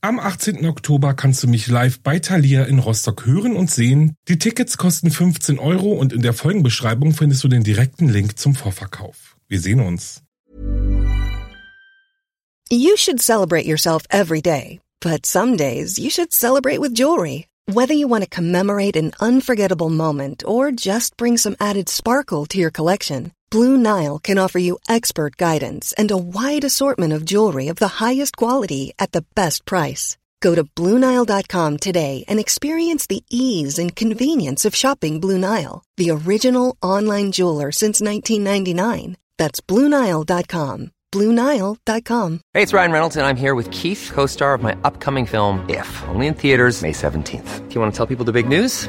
Am 18. Oktober kannst du mich live bei Thalia in Rostock hören und sehen. Die Tickets kosten 15 Euro und in der Folgenbeschreibung findest du den direkten Link zum Vorverkauf. Wir sehen uns. You should celebrate yourself every day, but some days you should celebrate with jewelry. Whether you want to commemorate an unforgettable moment or just bring some added sparkle to your collection, Blue Nile can offer you expert guidance and a wide assortment of jewelry of the highest quality at the best price. Go to BlueNile.com today and experience the ease and convenience of shopping Blue Nile, the original online jeweler since 1999. That's BlueNile.com. BlueNile.com. Hey, it's Ryan Reynolds, and I'm here with Keith, co star of my upcoming film, If, only in theaters, May 17th. Do you want to tell people the big news?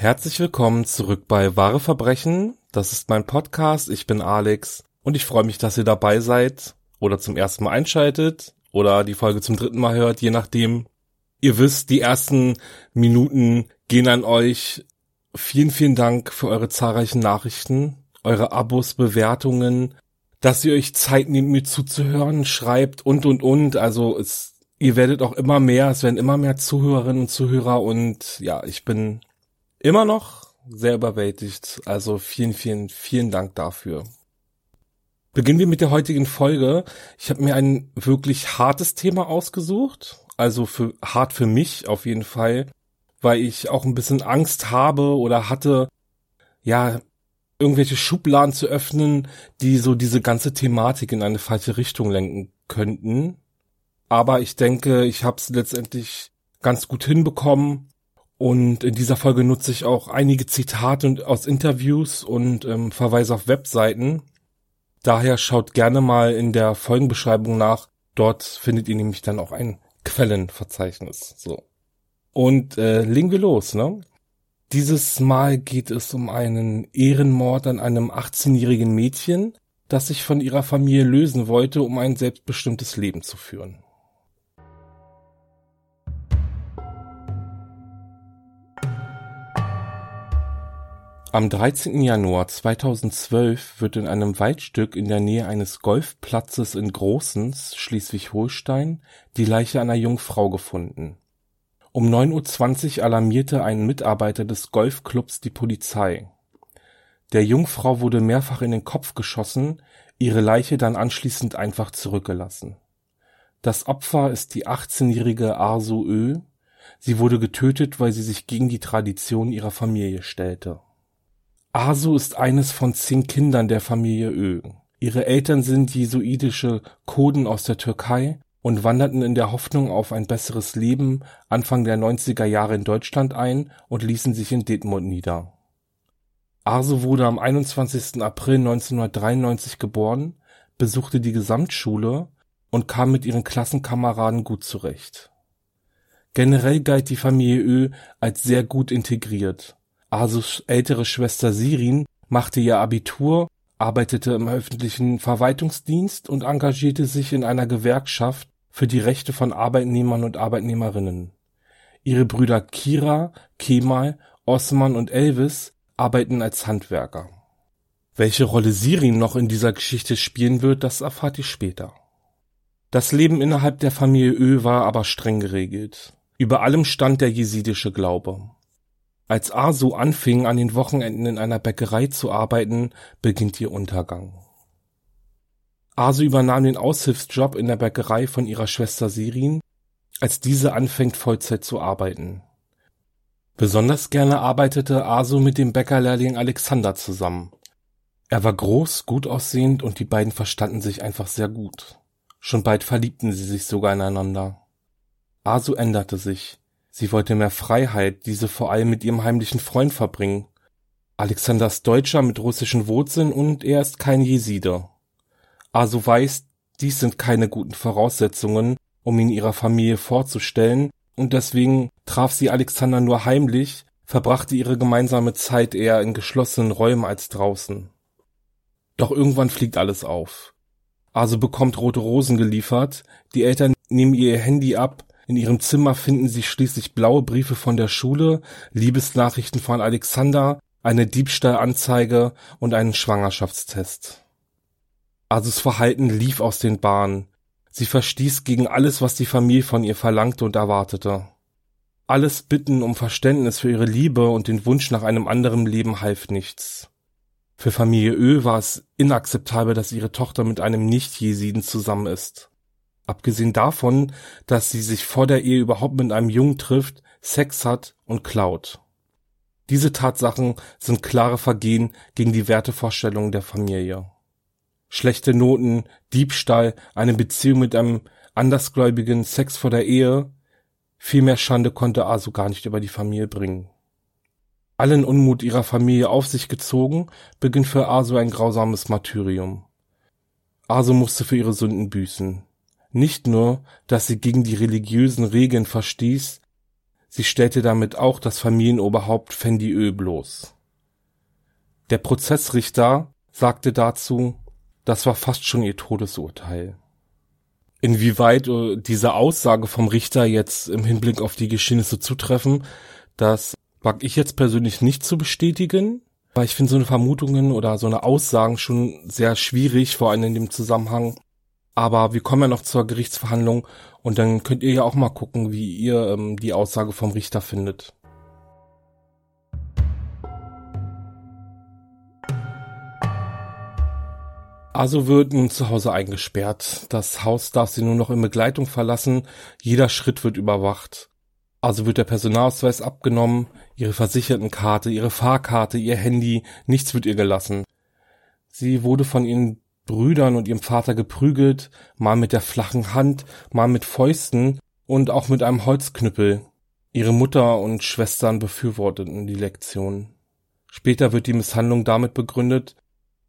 Herzlich willkommen zurück bei Wahre Verbrechen. Das ist mein Podcast. Ich bin Alex und ich freue mich, dass ihr dabei seid oder zum ersten Mal einschaltet oder die Folge zum dritten Mal hört, je nachdem. Ihr wisst, die ersten Minuten gehen an euch. Vielen, vielen Dank für eure zahlreichen Nachrichten, eure Abos, Bewertungen, dass ihr euch Zeit nehmt, mir zuzuhören, schreibt und, und, und. Also es, ihr werdet auch immer mehr, es werden immer mehr Zuhörerinnen und Zuhörer und ja, ich bin immer noch sehr überwältigt. Also vielen, vielen, vielen Dank dafür. Beginnen wir mit der heutigen Folge. Ich habe mir ein wirklich hartes Thema ausgesucht. Also für hart für mich auf jeden Fall, weil ich auch ein bisschen Angst habe oder hatte, ja, irgendwelche Schubladen zu öffnen, die so diese ganze Thematik in eine falsche Richtung lenken könnten. Aber ich denke, ich habe es letztendlich ganz gut hinbekommen und in dieser Folge nutze ich auch einige Zitate aus Interviews und ähm, verweise auf Webseiten. Daher schaut gerne mal in der Folgenbeschreibung nach. Dort findet ihr nämlich dann auch ein Quellenverzeichnis. So. Und äh, legen wir los, ne? Dieses Mal geht es um einen Ehrenmord an einem 18-jährigen Mädchen, das sich von ihrer Familie lösen wollte, um ein selbstbestimmtes Leben zu führen. Am 13. Januar 2012 wird in einem Waldstück in der Nähe eines Golfplatzes in Großens, Schleswig-Holstein, die Leiche einer jungen Frau gefunden. Um 9.20 Uhr alarmierte ein Mitarbeiter des Golfclubs die Polizei. Der Jungfrau wurde mehrfach in den Kopf geschossen, ihre Leiche dann anschließend einfach zurückgelassen. Das Opfer ist die 18-jährige Arso Ö. Sie wurde getötet, weil sie sich gegen die Tradition ihrer Familie stellte. Asu ist eines von zehn Kindern der Familie Ö. Ihre Eltern sind jesuitische Kurden aus der Türkei und wanderten in der Hoffnung auf ein besseres Leben Anfang der 90er Jahre in Deutschland ein und ließen sich in Detmold nieder. Arso wurde am 21. April 1993 geboren, besuchte die Gesamtschule und kam mit ihren Klassenkameraden gut zurecht. Generell galt die Familie Ö als sehr gut integriert Asus ältere Schwester Sirin machte ihr Abitur, arbeitete im öffentlichen Verwaltungsdienst und engagierte sich in einer Gewerkschaft für die Rechte von Arbeitnehmern und Arbeitnehmerinnen. Ihre Brüder Kira, Kemal, Osman und Elvis arbeiten als Handwerker. Welche Rolle Sirin noch in dieser Geschichte spielen wird, das erfahrt ihr später. Das Leben innerhalb der Familie Ö war aber streng geregelt. Über allem stand der jesidische Glaube. Als Asu anfing, an den Wochenenden in einer Bäckerei zu arbeiten, beginnt ihr Untergang. Asu übernahm den Aushilfsjob in der Bäckerei von ihrer Schwester Sirin, als diese anfängt Vollzeit zu arbeiten. Besonders gerne arbeitete Asu mit dem Bäckerlehrling Alexander zusammen. Er war groß, gut aussehend und die beiden verstanden sich einfach sehr gut. Schon bald verliebten sie sich sogar ineinander. Asu änderte sich. Sie wollte mehr Freiheit, diese vor allem mit ihrem heimlichen Freund verbringen. Alexander ist Deutscher mit russischen Wurzeln und er ist kein Jesider. Asu weiß, dies sind keine guten Voraussetzungen, um ihn ihrer Familie vorzustellen, und deswegen traf sie Alexander nur heimlich, verbrachte ihre gemeinsame Zeit eher in geschlossenen Räumen als draußen. Doch irgendwann fliegt alles auf. Asu bekommt rote Rosen geliefert, die Eltern nehmen ihr Handy ab, in ihrem Zimmer finden sie schließlich blaue Briefe von der Schule, Liebesnachrichten von Alexander, eine Diebstahlanzeige und einen Schwangerschaftstest. Asus Verhalten lief aus den Bahnen. Sie verstieß gegen alles, was die Familie von ihr verlangte und erwartete. Alles Bitten um Verständnis für ihre Liebe und den Wunsch nach einem anderen Leben half nichts. Für Familie Ö war es inakzeptabel, dass ihre Tochter mit einem Nicht-Jesiden zusammen ist. Abgesehen davon, dass sie sich vor der Ehe überhaupt mit einem Jungen trifft, Sex hat und klaut. Diese Tatsachen sind klare Vergehen gegen die Wertevorstellungen der Familie. Schlechte Noten, Diebstahl, eine Beziehung mit einem Andersgläubigen, Sex vor der Ehe, viel mehr Schande konnte Asu gar nicht über die Familie bringen. Allen Unmut ihrer Familie auf sich gezogen, beginnt für Asu ein grausames Martyrium. Asu musste für ihre Sünden büßen. Nicht nur, dass sie gegen die religiösen Regeln verstieß, Sie stellte damit auch das Familienoberhaupt Fendi Ö bloß. Der Prozessrichter sagte dazu, das war fast schon ihr Todesurteil. Inwieweit äh, diese Aussage vom Richter jetzt im Hinblick auf die Geschehnisse zutreffen, das wag ich jetzt persönlich nicht zu bestätigen, weil ich finde so eine Vermutungen oder so eine Aussagen schon sehr schwierig, vor allem in dem Zusammenhang, aber wir kommen ja noch zur Gerichtsverhandlung und dann könnt ihr ja auch mal gucken, wie ihr ähm, die Aussage vom Richter findet. Also wird nun zu Hause eingesperrt. Das Haus darf sie nur noch in Begleitung verlassen. Jeder Schritt wird überwacht. Also wird der Personalausweis abgenommen, ihre Versichertenkarte, ihre Fahrkarte, ihr Handy, nichts wird ihr gelassen. Sie wurde von ihren Brüdern und ihrem Vater geprügelt, mal mit der flachen Hand, mal mit Fäusten und auch mit einem Holzknüppel. Ihre Mutter und Schwestern befürworteten die Lektion. Später wird die Misshandlung damit begründet,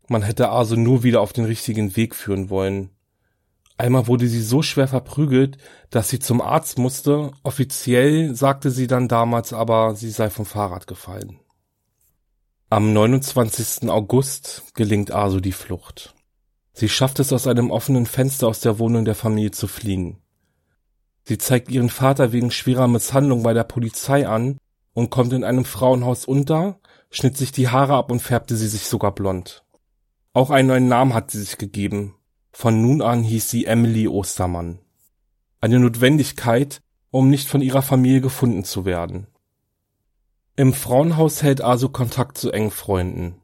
man hätte Aso nur wieder auf den richtigen Weg führen wollen. Einmal wurde sie so schwer verprügelt, dass sie zum Arzt musste. Offiziell sagte sie dann damals aber, sie sei vom Fahrrad gefallen. Am 29. August gelingt Aso die Flucht. Sie schafft es aus einem offenen Fenster aus der Wohnung der Familie zu fliehen. Sie zeigt ihren Vater wegen schwerer Misshandlung bei der Polizei an und kommt in einem Frauenhaus unter, schnitt sich die Haare ab und färbte sie sich sogar blond. Auch einen neuen Namen hat sie sich gegeben. Von nun an hieß sie Emily Ostermann. Eine Notwendigkeit, um nicht von ihrer Familie gefunden zu werden. Im Frauenhaus hält Asu Kontakt zu engen Freunden.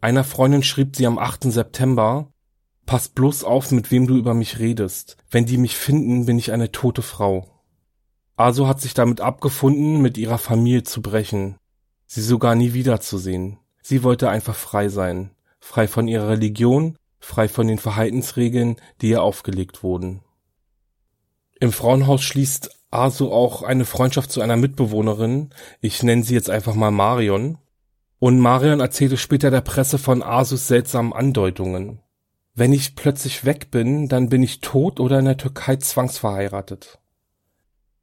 Einer Freundin schrieb sie am 8. September, Pass bloß auf, mit wem du über mich redest. Wenn die mich finden, bin ich eine tote Frau. Aso hat sich damit abgefunden, mit ihrer Familie zu brechen, sie sogar nie wiederzusehen. Sie wollte einfach frei sein, frei von ihrer Religion, frei von den Verhaltensregeln, die ihr aufgelegt wurden. Im Frauenhaus schließt Aso auch eine Freundschaft zu einer Mitbewohnerin, ich nenne sie jetzt einfach mal Marion, und Marion erzählte später der Presse von Asus seltsamen Andeutungen. Wenn ich plötzlich weg bin, dann bin ich tot oder in der Türkei zwangsverheiratet.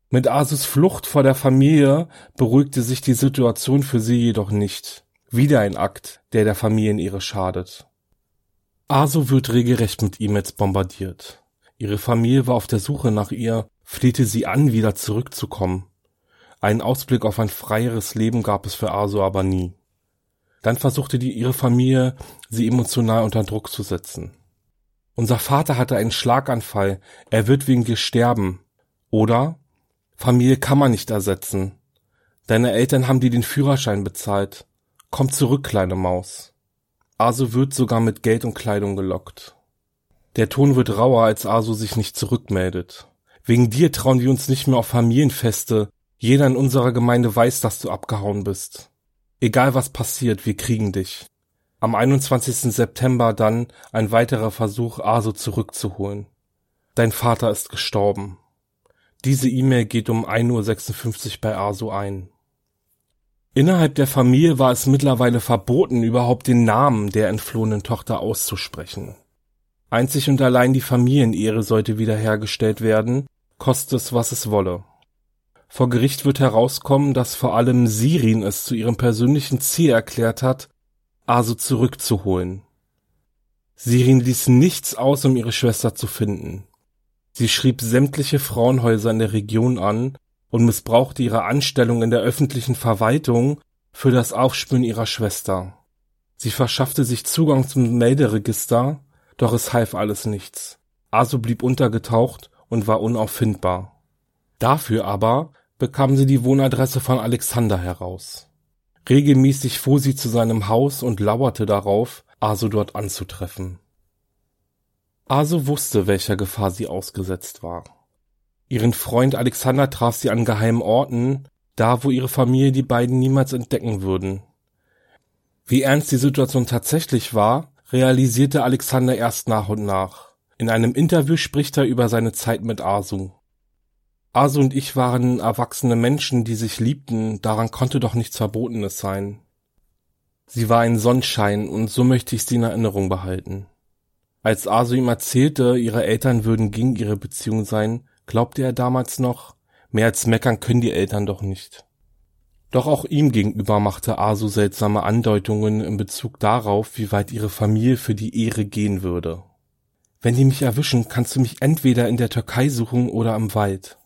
Mit Asus Flucht vor der Familie beruhigte sich die Situation für sie jedoch nicht. Wieder ein Akt, der der Familienehre schadet. Asu wird regelrecht mit E-Mails bombardiert. Ihre Familie war auf der Suche nach ihr, flehte sie an, wieder zurückzukommen. Einen Ausblick auf ein freieres Leben gab es für Asu aber nie. Dann versuchte die, ihre Familie, sie emotional unter Druck zu setzen. Unser Vater hatte einen Schlaganfall, er wird wegen dir sterben. Oder Familie kann man nicht ersetzen. Deine Eltern haben dir den Führerschein bezahlt. Komm zurück, kleine Maus. Asu wird sogar mit Geld und Kleidung gelockt. Der Ton wird rauer, als Asu sich nicht zurückmeldet. Wegen dir trauen wir uns nicht mehr auf Familienfeste. Jeder in unserer Gemeinde weiß, dass du abgehauen bist. Egal was passiert, wir kriegen dich. Am 21. September dann ein weiterer Versuch, Aso zurückzuholen. Dein Vater ist gestorben. Diese E-Mail geht um 1.56 Uhr bei Asu ein. Innerhalb der Familie war es mittlerweile verboten, überhaupt den Namen der entflohenen Tochter auszusprechen. Einzig und allein die Familienehre sollte wiederhergestellt werden, koste es, was es wolle. Vor Gericht wird herauskommen, dass vor allem Sirin es zu ihrem persönlichen Ziel erklärt hat, Asu zurückzuholen. Sirin ließ nichts aus, um ihre Schwester zu finden. Sie schrieb sämtliche Frauenhäuser in der Region an und missbrauchte ihre Anstellung in der öffentlichen Verwaltung für das Aufspüren ihrer Schwester. Sie verschaffte sich Zugang zum Melderegister, doch es half alles nichts. Asu blieb untergetaucht und war unauffindbar. Dafür aber bekam sie die Wohnadresse von Alexander heraus. Regelmäßig fuhr sie zu seinem Haus und lauerte darauf, Asu dort anzutreffen. Asu wusste, welcher Gefahr sie ausgesetzt war. Ihren Freund Alexander traf sie an geheimen Orten, da wo ihre Familie die beiden niemals entdecken würden. Wie ernst die Situation tatsächlich war, realisierte Alexander erst nach und nach. In einem Interview spricht er über seine Zeit mit Asu. Asu und ich waren erwachsene Menschen, die sich liebten, daran konnte doch nichts Verbotenes sein. Sie war ein Sonnenschein und so möchte ich sie in Erinnerung behalten. Als Asu ihm erzählte, ihre Eltern würden gegen ihre Beziehung sein, glaubte er damals noch, mehr als meckern können die Eltern doch nicht. Doch auch ihm gegenüber machte Asu seltsame Andeutungen in Bezug darauf, wie weit ihre Familie für die Ehre gehen würde. Wenn die mich erwischen, kannst du mich entweder in der Türkei suchen oder im Wald.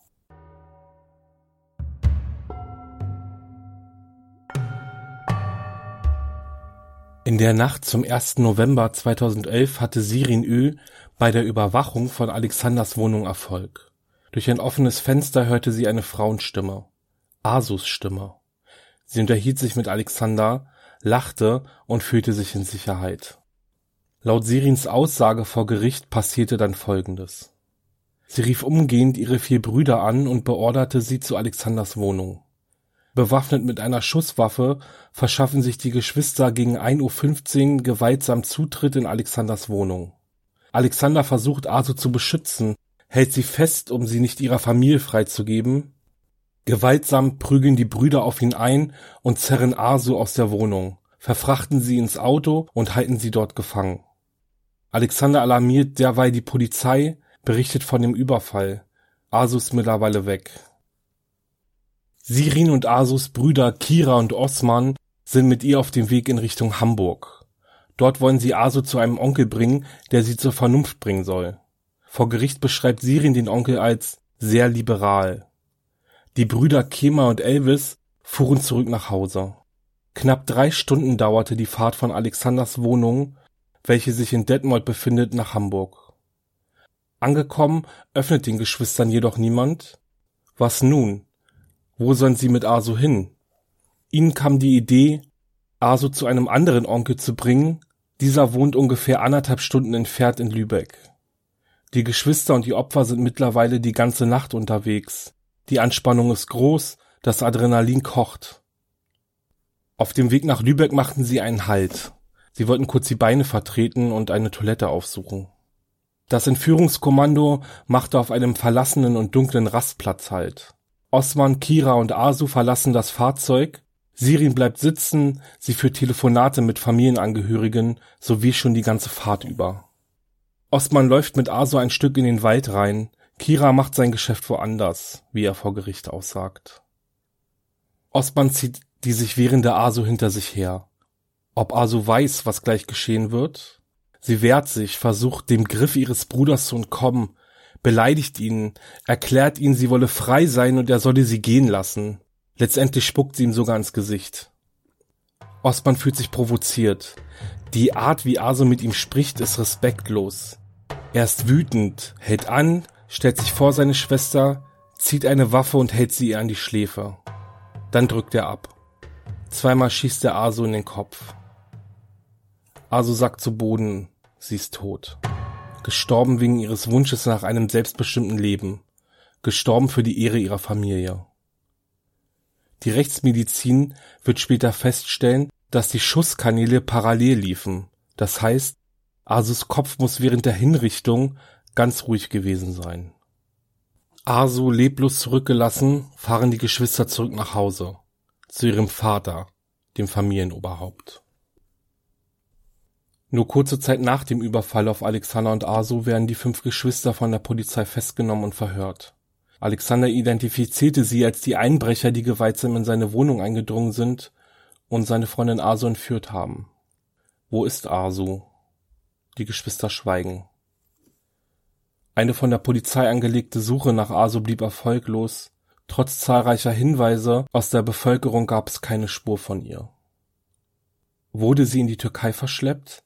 In der Nacht zum 1. November 2011 hatte Sirin Ö bei der Überwachung von Alexanders Wohnung Erfolg. Durch ein offenes Fenster hörte sie eine Frauenstimme. Asus Stimme. Sie unterhielt sich mit Alexander, lachte und fühlte sich in Sicherheit. Laut Sirins Aussage vor Gericht passierte dann Folgendes. Sie rief umgehend ihre vier Brüder an und beorderte sie zu Alexanders Wohnung. Bewaffnet mit einer Schusswaffe verschaffen sich die Geschwister gegen 1.15 Uhr gewaltsam Zutritt in Alexanders Wohnung. Alexander versucht Asu zu beschützen, hält sie fest, um sie nicht ihrer Familie freizugeben. Gewaltsam prügeln die Brüder auf ihn ein und zerren Asu aus der Wohnung, verfrachten sie ins Auto und halten sie dort gefangen. Alexander alarmiert derweil die Polizei, berichtet von dem Überfall. Asu ist mittlerweile weg. Sirin und Asus Brüder Kira und Osman sind mit ihr auf dem Weg in Richtung Hamburg. Dort wollen sie Asu zu einem Onkel bringen, der sie zur Vernunft bringen soll. Vor Gericht beschreibt Sirin den Onkel als sehr liberal. Die Brüder Kema und Elvis fuhren zurück nach Hause. Knapp drei Stunden dauerte die Fahrt von Alexanders Wohnung, welche sich in Detmold befindet, nach Hamburg. Angekommen, öffnet den Geschwistern jedoch niemand. Was nun? Wo sollen sie mit Asu hin? Ihnen kam die Idee, Asu zu einem anderen Onkel zu bringen, dieser wohnt ungefähr anderthalb Stunden entfernt in Lübeck. Die Geschwister und die Opfer sind mittlerweile die ganze Nacht unterwegs. Die Anspannung ist groß, das Adrenalin kocht. Auf dem Weg nach Lübeck machten sie einen Halt. Sie wollten kurz die Beine vertreten und eine Toilette aufsuchen. Das Entführungskommando machte auf einem verlassenen und dunklen Rastplatz Halt. Osman, Kira und Asu verlassen das Fahrzeug. Sirin bleibt sitzen, sie führt Telefonate mit Familienangehörigen sowie schon die ganze Fahrt über. Osman läuft mit Aso ein Stück in den Wald rein. Kira macht sein Geschäft woanders, wie er vor Gericht aussagt. Osman zieht die sich wehrende Aso hinter sich her. Ob Aso weiß, was gleich geschehen wird? Sie wehrt sich, versucht dem Griff ihres Bruders zu entkommen, beleidigt ihn, erklärt ihn, sie wolle frei sein und er solle sie gehen lassen. Letztendlich spuckt sie ihm sogar ins Gesicht. Osman fühlt sich provoziert. Die Art, wie Aso mit ihm spricht, ist respektlos. Er ist wütend, hält an, stellt sich vor seine Schwester, zieht eine Waffe und hält sie ihr an die Schläfe. Dann drückt er ab. Zweimal schießt er Aso in den Kopf. Aso sackt zu Boden, sie ist tot. Gestorben wegen ihres Wunsches nach einem selbstbestimmten Leben. Gestorben für die Ehre ihrer Familie. Die Rechtsmedizin wird später feststellen, dass die Schusskanäle parallel liefen. Das heißt, Asus Kopf muss während der Hinrichtung ganz ruhig gewesen sein. Asu leblos zurückgelassen, fahren die Geschwister zurück nach Hause. Zu ihrem Vater, dem Familienoberhaupt. Nur kurze Zeit nach dem Überfall auf Alexander und Asu werden die fünf Geschwister von der Polizei festgenommen und verhört. Alexander identifizierte sie als die Einbrecher, die gewaltsam in seine Wohnung eingedrungen sind und seine Freundin Asu entführt haben. Wo ist Asu? Die Geschwister schweigen. Eine von der Polizei angelegte Suche nach Asu blieb erfolglos. Trotz zahlreicher Hinweise aus der Bevölkerung gab es keine Spur von ihr. Wurde sie in die Türkei verschleppt?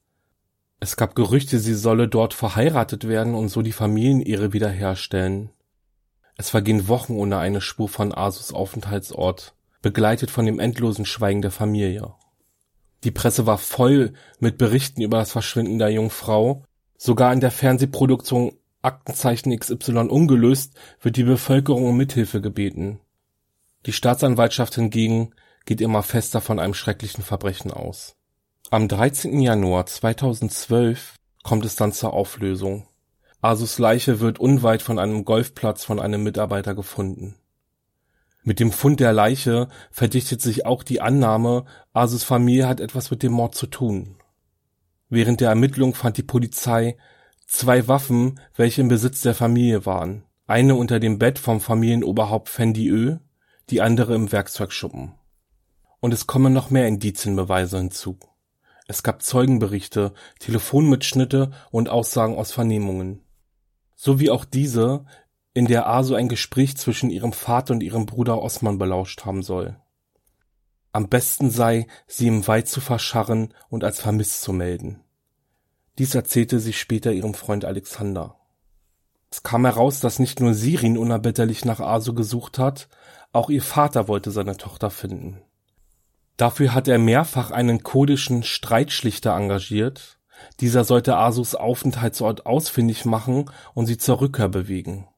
Es gab Gerüchte, sie solle dort verheiratet werden und so die Familienehre wiederherstellen. Es vergehen Wochen ohne eine Spur von Asus Aufenthaltsort, begleitet von dem endlosen Schweigen der Familie. Die Presse war voll mit Berichten über das Verschwinden der jungen Frau. Sogar in der Fernsehproduktion Aktenzeichen XY ungelöst wird die Bevölkerung um Mithilfe gebeten. Die Staatsanwaltschaft hingegen geht immer fester von einem schrecklichen Verbrechen aus. Am 13. Januar 2012 kommt es dann zur Auflösung. Asus Leiche wird unweit von einem Golfplatz von einem Mitarbeiter gefunden. Mit dem Fund der Leiche verdichtet sich auch die Annahme, Asus Familie hat etwas mit dem Mord zu tun. Während der Ermittlung fand die Polizei zwei Waffen, welche im Besitz der Familie waren. Eine unter dem Bett vom Familienoberhaupt Fendi Ö, die andere im Werkzeugschuppen. Und es kommen noch mehr Indizienbeweise hinzu. Es gab Zeugenberichte, Telefonmitschnitte und Aussagen aus Vernehmungen. So wie auch diese, in der Asu ein Gespräch zwischen ihrem Vater und ihrem Bruder Osman belauscht haben soll. Am besten sei, sie im Wald zu verscharren und als vermisst zu melden. Dies erzählte sie später ihrem Freund Alexander. Es kam heraus, dass nicht nur Sirin unerbitterlich nach Asu gesucht hat, auch ihr Vater wollte seine Tochter finden. Dafür hat er mehrfach einen kurdischen Streitschlichter engagiert. Dieser sollte Asus Aufenthaltsort ausfindig machen und sie zur Rückkehr bewegen.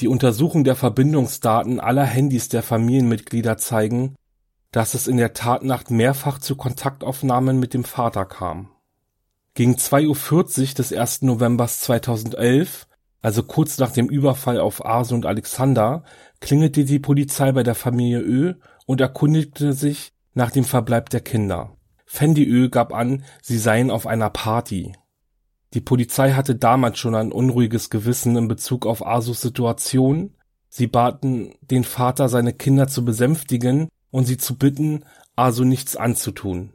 Die Untersuchung der Verbindungsdaten aller Handys der Familienmitglieder zeigen, dass es in der Tatnacht mehrfach zu Kontaktaufnahmen mit dem Vater kam. Gegen 2.40 Uhr des 1. Novembers 2011, also kurz nach dem Überfall auf Asu und Alexander, klingelte die Polizei bei der Familie Ö und erkundigte sich, nach dem Verbleib der Kinder. Fendi gab an, sie seien auf einer Party. Die Polizei hatte damals schon ein unruhiges Gewissen in Bezug auf Asus Situation. Sie baten den Vater, seine Kinder zu besänftigen und sie zu bitten, Asu nichts anzutun.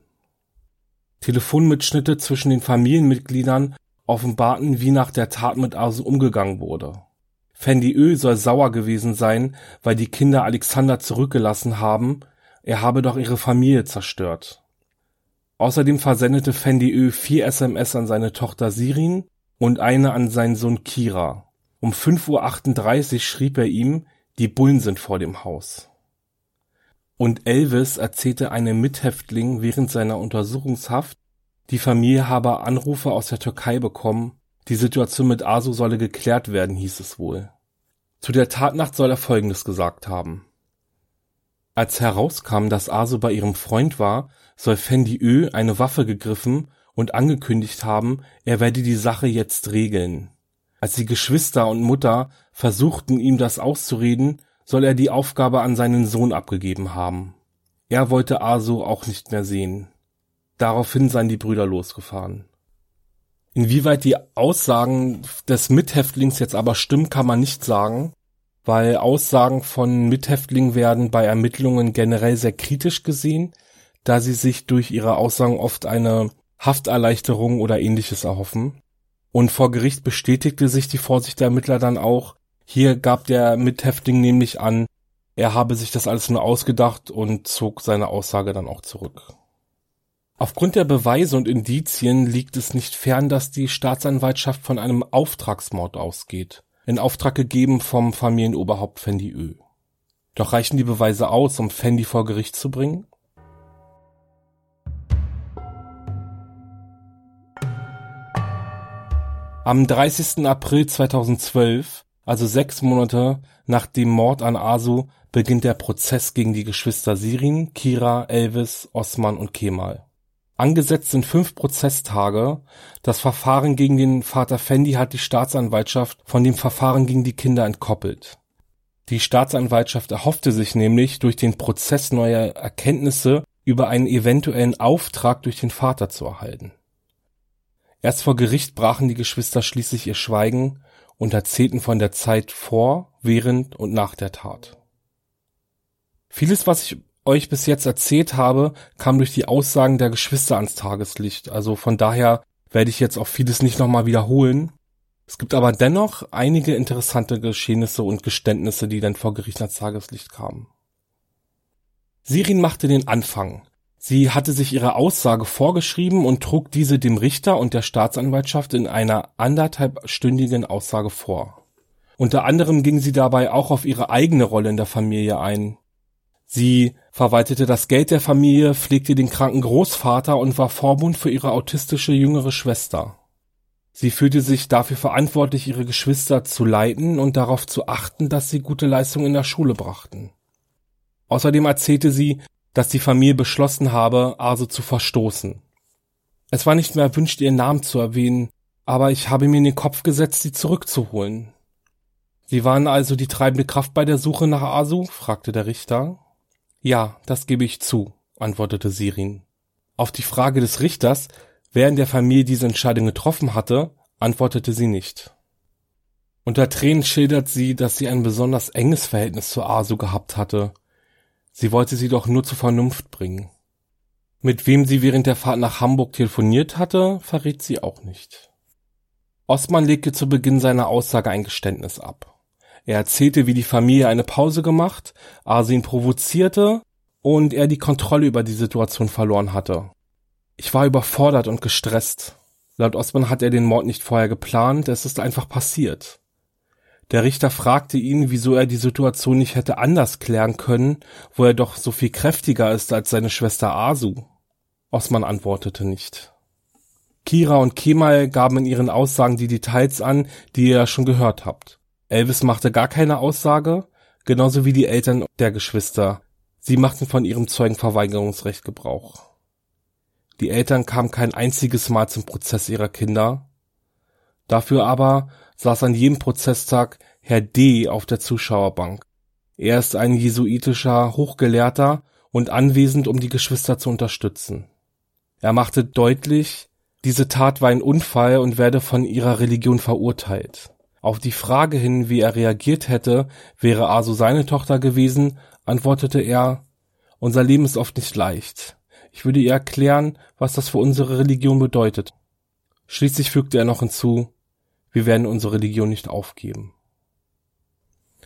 Telefonmitschnitte zwischen den Familienmitgliedern offenbarten, wie nach der Tat mit Asu umgegangen wurde. Fendi Ö soll sauer gewesen sein, weil die Kinder Alexander zurückgelassen haben er habe doch ihre Familie zerstört. Außerdem versendete Fendi Ö vier SMS an seine Tochter Sirin und eine an seinen Sohn Kira. Um 5.38 Uhr schrieb er ihm, die Bullen sind vor dem Haus. Und Elvis erzählte einem Mithäftling während seiner Untersuchungshaft, die Familie habe Anrufe aus der Türkei bekommen, die Situation mit Asu solle geklärt werden, hieß es wohl. Zu der Tatnacht soll er Folgendes gesagt haben. Als herauskam, dass Asu bei ihrem Freund war, soll Fendi Ö eine Waffe gegriffen und angekündigt haben, er werde die Sache jetzt regeln. Als die Geschwister und Mutter versuchten, ihm das auszureden, soll er die Aufgabe an seinen Sohn abgegeben haben. Er wollte Asu auch nicht mehr sehen. Daraufhin seien die Brüder losgefahren. Inwieweit die Aussagen des Mithäftlings jetzt aber stimmen, kann man nicht sagen weil Aussagen von Mithäftlingen werden bei Ermittlungen generell sehr kritisch gesehen, da sie sich durch ihre Aussagen oft eine Hafterleichterung oder ähnliches erhoffen. Und vor Gericht bestätigte sich die Vorsicht der Ermittler dann auch. Hier gab der Mithäftling nämlich an, er habe sich das alles nur ausgedacht und zog seine Aussage dann auch zurück. Aufgrund der Beweise und Indizien liegt es nicht fern, dass die Staatsanwaltschaft von einem Auftragsmord ausgeht in Auftrag gegeben vom Familienoberhaupt Fendi Ö. Doch reichen die Beweise aus, um Fendi vor Gericht zu bringen? Am 30. April 2012, also sechs Monate nach dem Mord an Asu, beginnt der Prozess gegen die Geschwister Sirin, Kira, Elvis, Osman und Kemal. Angesetzt sind fünf Prozesstage. Das Verfahren gegen den Vater Fendi hat die Staatsanwaltschaft von dem Verfahren gegen die Kinder entkoppelt. Die Staatsanwaltschaft erhoffte sich nämlich durch den Prozess neue Erkenntnisse über einen eventuellen Auftrag durch den Vater zu erhalten. Erst vor Gericht brachen die Geschwister schließlich ihr Schweigen und erzählten von der Zeit vor, während und nach der Tat. Vieles, was ich euch bis jetzt erzählt habe, kam durch die Aussagen der Geschwister ans Tageslicht. Also von daher werde ich jetzt auch vieles nicht nochmal wiederholen. Es gibt aber dennoch einige interessante Geschehnisse und Geständnisse, die dann vor Gericht ans Tageslicht kamen. Sirin machte den Anfang. Sie hatte sich ihre Aussage vorgeschrieben und trug diese dem Richter und der Staatsanwaltschaft in einer anderthalbstündigen Aussage vor. Unter anderem ging sie dabei auch auf ihre eigene Rolle in der Familie ein. Sie verwaltete das Geld der Familie, pflegte den kranken Großvater und war Vorbund für ihre autistische jüngere Schwester. Sie fühlte sich dafür verantwortlich, ihre Geschwister zu leiten und darauf zu achten, dass sie gute Leistungen in der Schule brachten. Außerdem erzählte sie, dass die Familie beschlossen habe, Aso zu verstoßen. Es war nicht mehr erwünscht, ihren Namen zu erwähnen, aber ich habe mir in den Kopf gesetzt, sie zurückzuholen. Sie waren also die treibende Kraft bei der Suche nach Asu? fragte der Richter. Ja, das gebe ich zu, antwortete Sirin. Auf die Frage des Richters, wer in der Familie diese Entscheidung getroffen hatte, antwortete sie nicht. Unter Tränen schildert sie, dass sie ein besonders enges Verhältnis zu Asu gehabt hatte Sie wollte sie doch nur zur Vernunft bringen. Mit wem sie während der Fahrt nach Hamburg telefoniert hatte, verrät sie auch nicht. Osman legte zu Beginn seiner Aussage ein Geständnis ab. Er erzählte, wie die Familie eine Pause gemacht, Asin provozierte und er die Kontrolle über die Situation verloren hatte. Ich war überfordert und gestresst. Laut Osman hat er den Mord nicht vorher geplant, es ist einfach passiert. Der Richter fragte ihn, wieso er die Situation nicht hätte anders klären können, wo er doch so viel kräftiger ist als seine Schwester Asu. Osman antwortete nicht. Kira und Kemal gaben in ihren Aussagen die Details an, die ihr ja schon gehört habt. Elvis machte gar keine Aussage, genauso wie die Eltern der Geschwister. Sie machten von ihrem Zeugenverweigerungsrecht Gebrauch. Die Eltern kamen kein einziges Mal zum Prozess ihrer Kinder. Dafür aber saß an jedem Prozesstag Herr D. auf der Zuschauerbank. Er ist ein jesuitischer Hochgelehrter und anwesend, um die Geschwister zu unterstützen. Er machte deutlich, diese Tat war ein Unfall und werde von ihrer Religion verurteilt. Auf die Frage hin, wie er reagiert hätte, wäre Asu seine Tochter gewesen, antwortete er, unser Leben ist oft nicht leicht. Ich würde ihr erklären, was das für unsere Religion bedeutet. Schließlich fügte er noch hinzu, wir werden unsere Religion nicht aufgeben.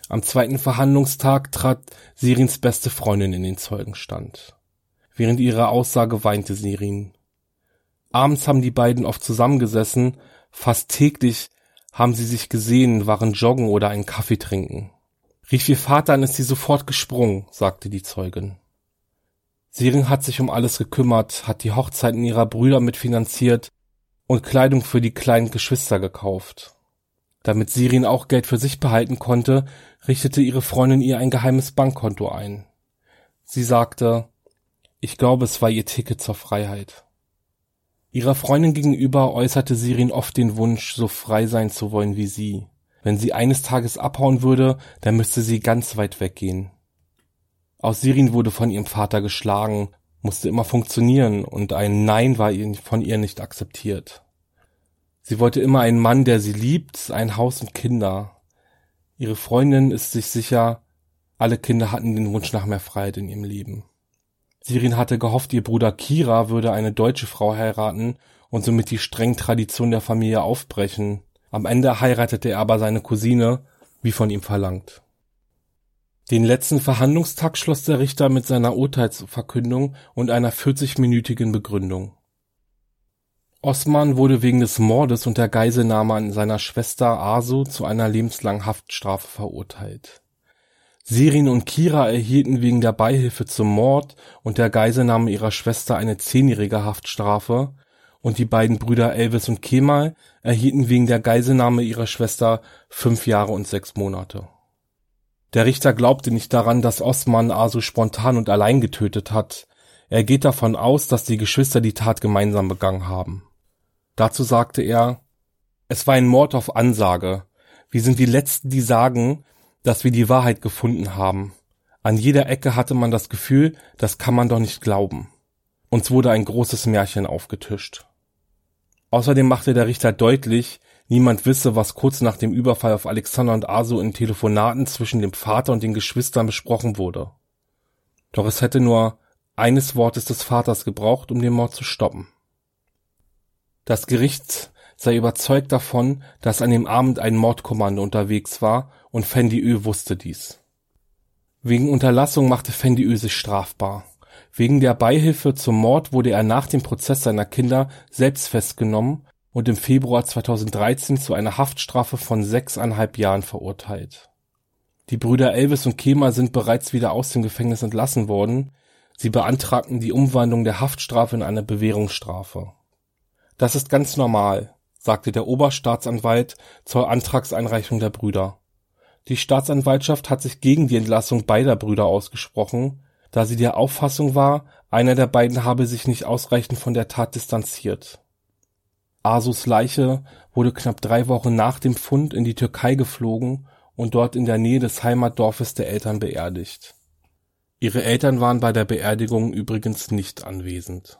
Am zweiten Verhandlungstag trat Sirins beste Freundin in den Zeugenstand. Während ihrer Aussage weinte Sirin. Abends haben die beiden oft zusammengesessen, fast täglich haben sie sich gesehen, waren joggen oder einen Kaffee trinken. Rief ihr Vater an, ist sie sofort gesprungen, sagte die Zeugin. Sirin hat sich um alles gekümmert, hat die Hochzeiten ihrer Brüder mitfinanziert und Kleidung für die kleinen Geschwister gekauft. Damit Sirin auch Geld für sich behalten konnte, richtete ihre Freundin ihr ein geheimes Bankkonto ein. Sie sagte, ich glaube, es war ihr Ticket zur Freiheit. Ihrer Freundin gegenüber äußerte Sirin oft den Wunsch, so frei sein zu wollen wie sie. Wenn sie eines Tages abhauen würde, dann müsste sie ganz weit weggehen. Aus Sirin wurde von ihrem Vater geschlagen, musste immer funktionieren und ein Nein war von ihr nicht akzeptiert. Sie wollte immer einen Mann, der sie liebt, ein Haus und Kinder. Ihre Freundin ist sich sicher, alle Kinder hatten den Wunsch nach mehr Freiheit in ihrem Leben. Sirin hatte gehofft, ihr Bruder Kira würde eine deutsche Frau heiraten und somit die strengen Traditionen der Familie aufbrechen. Am Ende heiratete er aber seine Cousine, wie von ihm verlangt. Den letzten Verhandlungstag schloss der Richter mit seiner Urteilsverkündung und einer 40-minütigen Begründung. Osman wurde wegen des Mordes und der Geiselnahme an seiner Schwester Asu zu einer lebenslangen Haftstrafe verurteilt. Sirin und Kira erhielten wegen der Beihilfe zum Mord und der Geiselnahme ihrer Schwester eine zehnjährige Haftstrafe und die beiden Brüder Elvis und Kemal erhielten wegen der Geiselnahme ihrer Schwester fünf Jahre und sechs Monate. Der Richter glaubte nicht daran, dass Osman Asu spontan und allein getötet hat. Er geht davon aus, dass die Geschwister die Tat gemeinsam begangen haben. Dazu sagte er, es war ein Mord auf Ansage. Wir sind die Letzten, die sagen, dass wir die Wahrheit gefunden haben. An jeder Ecke hatte man das Gefühl, das kann man doch nicht glauben. Uns wurde ein großes Märchen aufgetischt. Außerdem machte der Richter deutlich, niemand wisse, was kurz nach dem Überfall auf Alexander und Asu in Telefonaten zwischen dem Vater und den Geschwistern besprochen wurde. Doch es hätte nur eines Wortes des Vaters gebraucht, um den Mord zu stoppen. Das Gericht sei überzeugt davon, dass an dem Abend ein Mordkommando unterwegs war und Fendi Ö wusste dies. Wegen Unterlassung machte Fendi Ö sich strafbar. Wegen der Beihilfe zum Mord wurde er nach dem Prozess seiner Kinder selbst festgenommen und im Februar 2013 zu einer Haftstrafe von sechseinhalb Jahren verurteilt. Die Brüder Elvis und Kema sind bereits wieder aus dem Gefängnis entlassen worden. Sie beantragten die Umwandlung der Haftstrafe in eine Bewährungsstrafe. Das ist ganz normal sagte der Oberstaatsanwalt zur Antragseinreichung der Brüder. Die Staatsanwaltschaft hat sich gegen die Entlassung beider Brüder ausgesprochen, da sie der Auffassung war, einer der beiden habe sich nicht ausreichend von der Tat distanziert. Asus Leiche wurde knapp drei Wochen nach dem Fund in die Türkei geflogen und dort in der Nähe des Heimatdorfes der Eltern beerdigt. Ihre Eltern waren bei der Beerdigung übrigens nicht anwesend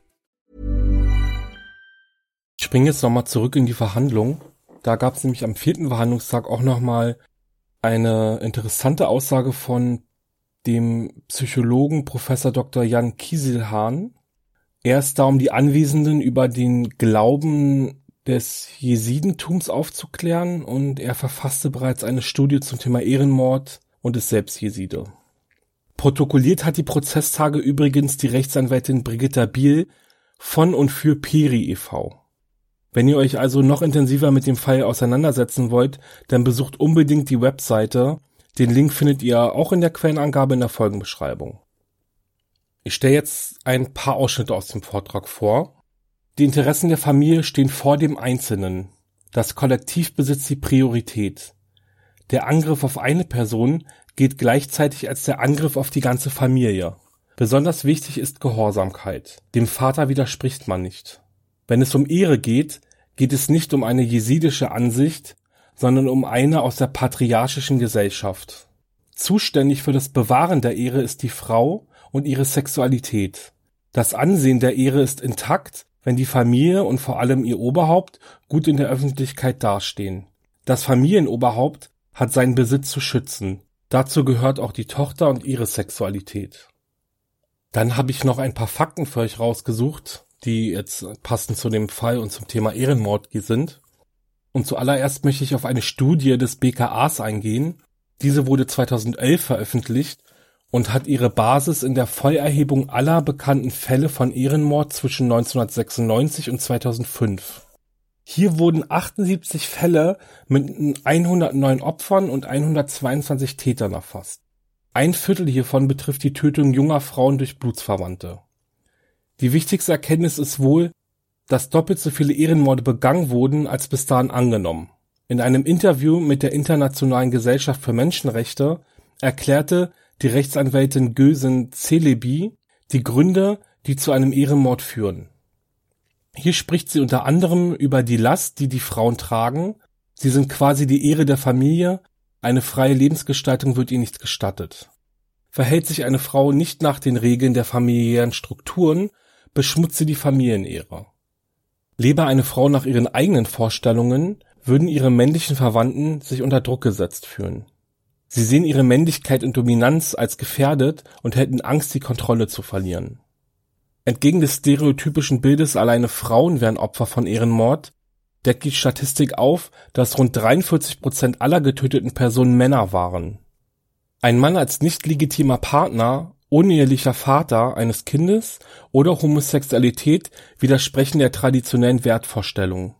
Ich springe jetzt nochmal zurück in die Verhandlung. Da gab es nämlich am vierten Verhandlungstag auch nochmal eine interessante Aussage von dem Psychologen Professor Dr. Jan Kieselhahn. Er ist da, um die Anwesenden über den Glauben des Jesidentums aufzuklären und er verfasste bereits eine Studie zum Thema Ehrenmord und ist selbst Jeside. Protokolliert hat die Prozesstage übrigens die Rechtsanwältin Brigitta Biel von und für Peri e.V. Wenn ihr euch also noch intensiver mit dem Fall auseinandersetzen wollt, dann besucht unbedingt die Webseite. Den Link findet ihr auch in der Quellenangabe in der Folgenbeschreibung. Ich stelle jetzt ein paar Ausschnitte aus dem Vortrag vor. Die Interessen der Familie stehen vor dem Einzelnen. Das Kollektiv besitzt die Priorität. Der Angriff auf eine Person geht gleichzeitig als der Angriff auf die ganze Familie. Besonders wichtig ist Gehorsamkeit. Dem Vater widerspricht man nicht. Wenn es um Ehre geht, geht es nicht um eine jesidische Ansicht, sondern um eine aus der patriarchischen Gesellschaft. Zuständig für das Bewahren der Ehre ist die Frau und ihre Sexualität. Das Ansehen der Ehre ist intakt, wenn die Familie und vor allem ihr Oberhaupt gut in der Öffentlichkeit dastehen. Das Familienoberhaupt hat seinen Besitz zu schützen. Dazu gehört auch die Tochter und ihre Sexualität. Dann habe ich noch ein paar Fakten für euch rausgesucht, die jetzt passend zu dem Fall und zum Thema Ehrenmord sind. Und zuallererst möchte ich auf eine Studie des BKAs eingehen. Diese wurde 2011 veröffentlicht und hat ihre Basis in der Vollerhebung aller bekannten Fälle von Ehrenmord zwischen 1996 und 2005. Hier wurden 78 Fälle mit 109 Opfern und 122 Tätern erfasst. Ein Viertel hiervon betrifft die Tötung junger Frauen durch Blutsverwandte. Die wichtigste Erkenntnis ist wohl, dass doppelt so viele Ehrenmorde begangen wurden als bis dahin angenommen. In einem Interview mit der Internationalen Gesellschaft für Menschenrechte erklärte die Rechtsanwältin Gösen Celebi die Gründe, die zu einem Ehrenmord führen. Hier spricht sie unter anderem über die Last, die die Frauen tragen. Sie sind quasi die Ehre der Familie. Eine freie Lebensgestaltung wird ihnen nicht gestattet. Verhält sich eine Frau nicht nach den Regeln der familiären Strukturen, beschmutze die Familienehre. Lebe eine Frau nach ihren eigenen Vorstellungen, würden ihre männlichen Verwandten sich unter Druck gesetzt fühlen. Sie sehen ihre Männlichkeit und Dominanz als gefährdet und hätten Angst, die Kontrolle zu verlieren. Entgegen des stereotypischen Bildes, alleine Frauen wären Opfer von Ehrenmord, deckt die Statistik auf, dass rund 43 Prozent aller getöteten Personen Männer waren. Ein Mann als nicht legitimer Partner unehelicher Vater eines Kindes oder Homosexualität widersprechen der traditionellen Wertvorstellungen.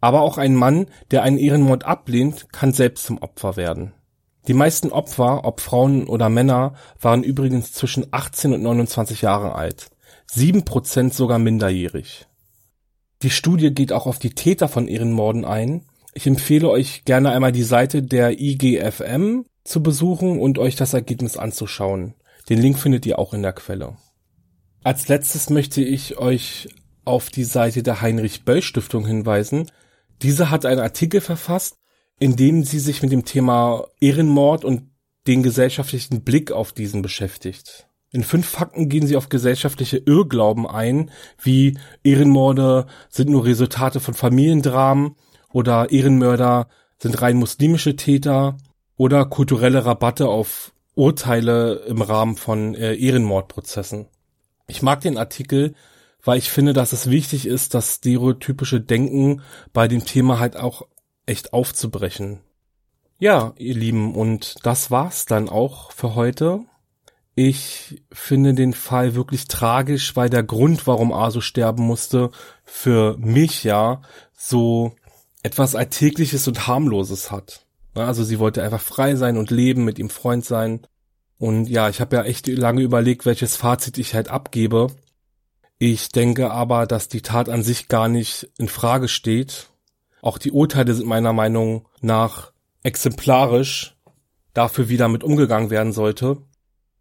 Aber auch ein Mann, der einen Ehrenmord ablehnt, kann selbst zum Opfer werden. Die meisten Opfer, ob Frauen oder Männer, waren übrigens zwischen 18 und 29 Jahre alt. Sieben Prozent sogar minderjährig. Die Studie geht auch auf die Täter von Ehrenmorden ein. Ich empfehle euch gerne einmal die Seite der IGFM zu besuchen und euch das Ergebnis anzuschauen. Den Link findet ihr auch in der Quelle. Als letztes möchte ich euch auf die Seite der Heinrich Böll Stiftung hinweisen. Diese hat einen Artikel verfasst, in dem sie sich mit dem Thema Ehrenmord und den gesellschaftlichen Blick auf diesen beschäftigt. In fünf Fakten gehen sie auf gesellschaftliche Irrglauben ein, wie Ehrenmorde sind nur Resultate von Familiendramen oder Ehrenmörder sind rein muslimische Täter oder kulturelle Rabatte auf Urteile im Rahmen von äh, Ehrenmordprozessen. Ich mag den Artikel, weil ich finde, dass es wichtig ist, das stereotypische Denken bei dem Thema halt auch echt aufzubrechen. Ja, ihr Lieben, und das war's dann auch für heute. Ich finde den Fall wirklich tragisch, weil der Grund, warum Aso sterben musste, für mich ja so etwas Alltägliches und Harmloses hat. Also sie wollte einfach frei sein und leben, mit ihm Freund sein. Und ja, ich habe ja echt lange überlegt, welches Fazit ich halt abgebe. Ich denke aber, dass die Tat an sich gar nicht in Frage steht. Auch die Urteile sind meiner Meinung nach exemplarisch dafür, wie damit umgegangen werden sollte.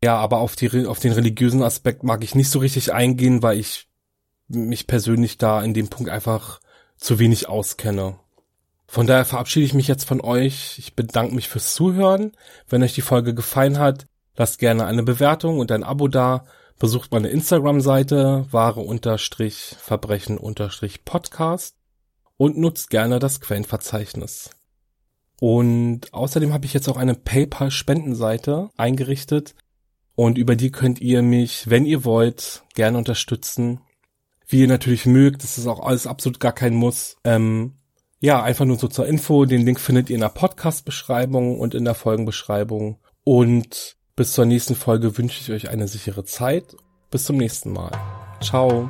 Ja, aber auf, die, auf den religiösen Aspekt mag ich nicht so richtig eingehen, weil ich mich persönlich da in dem Punkt einfach zu wenig auskenne. Von daher verabschiede ich mich jetzt von euch. Ich bedanke mich fürs Zuhören. Wenn euch die Folge gefallen hat, lasst gerne eine Bewertung und ein Abo da. Besucht meine Instagram-Seite wahre-verbrechen-podcast und nutzt gerne das Quellenverzeichnis. Und außerdem habe ich jetzt auch eine PayPal-Spendenseite eingerichtet und über die könnt ihr mich, wenn ihr wollt, gerne unterstützen. Wie ihr natürlich mögt, das ist auch alles absolut gar kein Muss. Ähm, ja, einfach nur so zur Info. Den Link findet ihr in der Podcast-Beschreibung und in der Folgenbeschreibung. Und bis zur nächsten Folge wünsche ich euch eine sichere Zeit. Bis zum nächsten Mal. Ciao.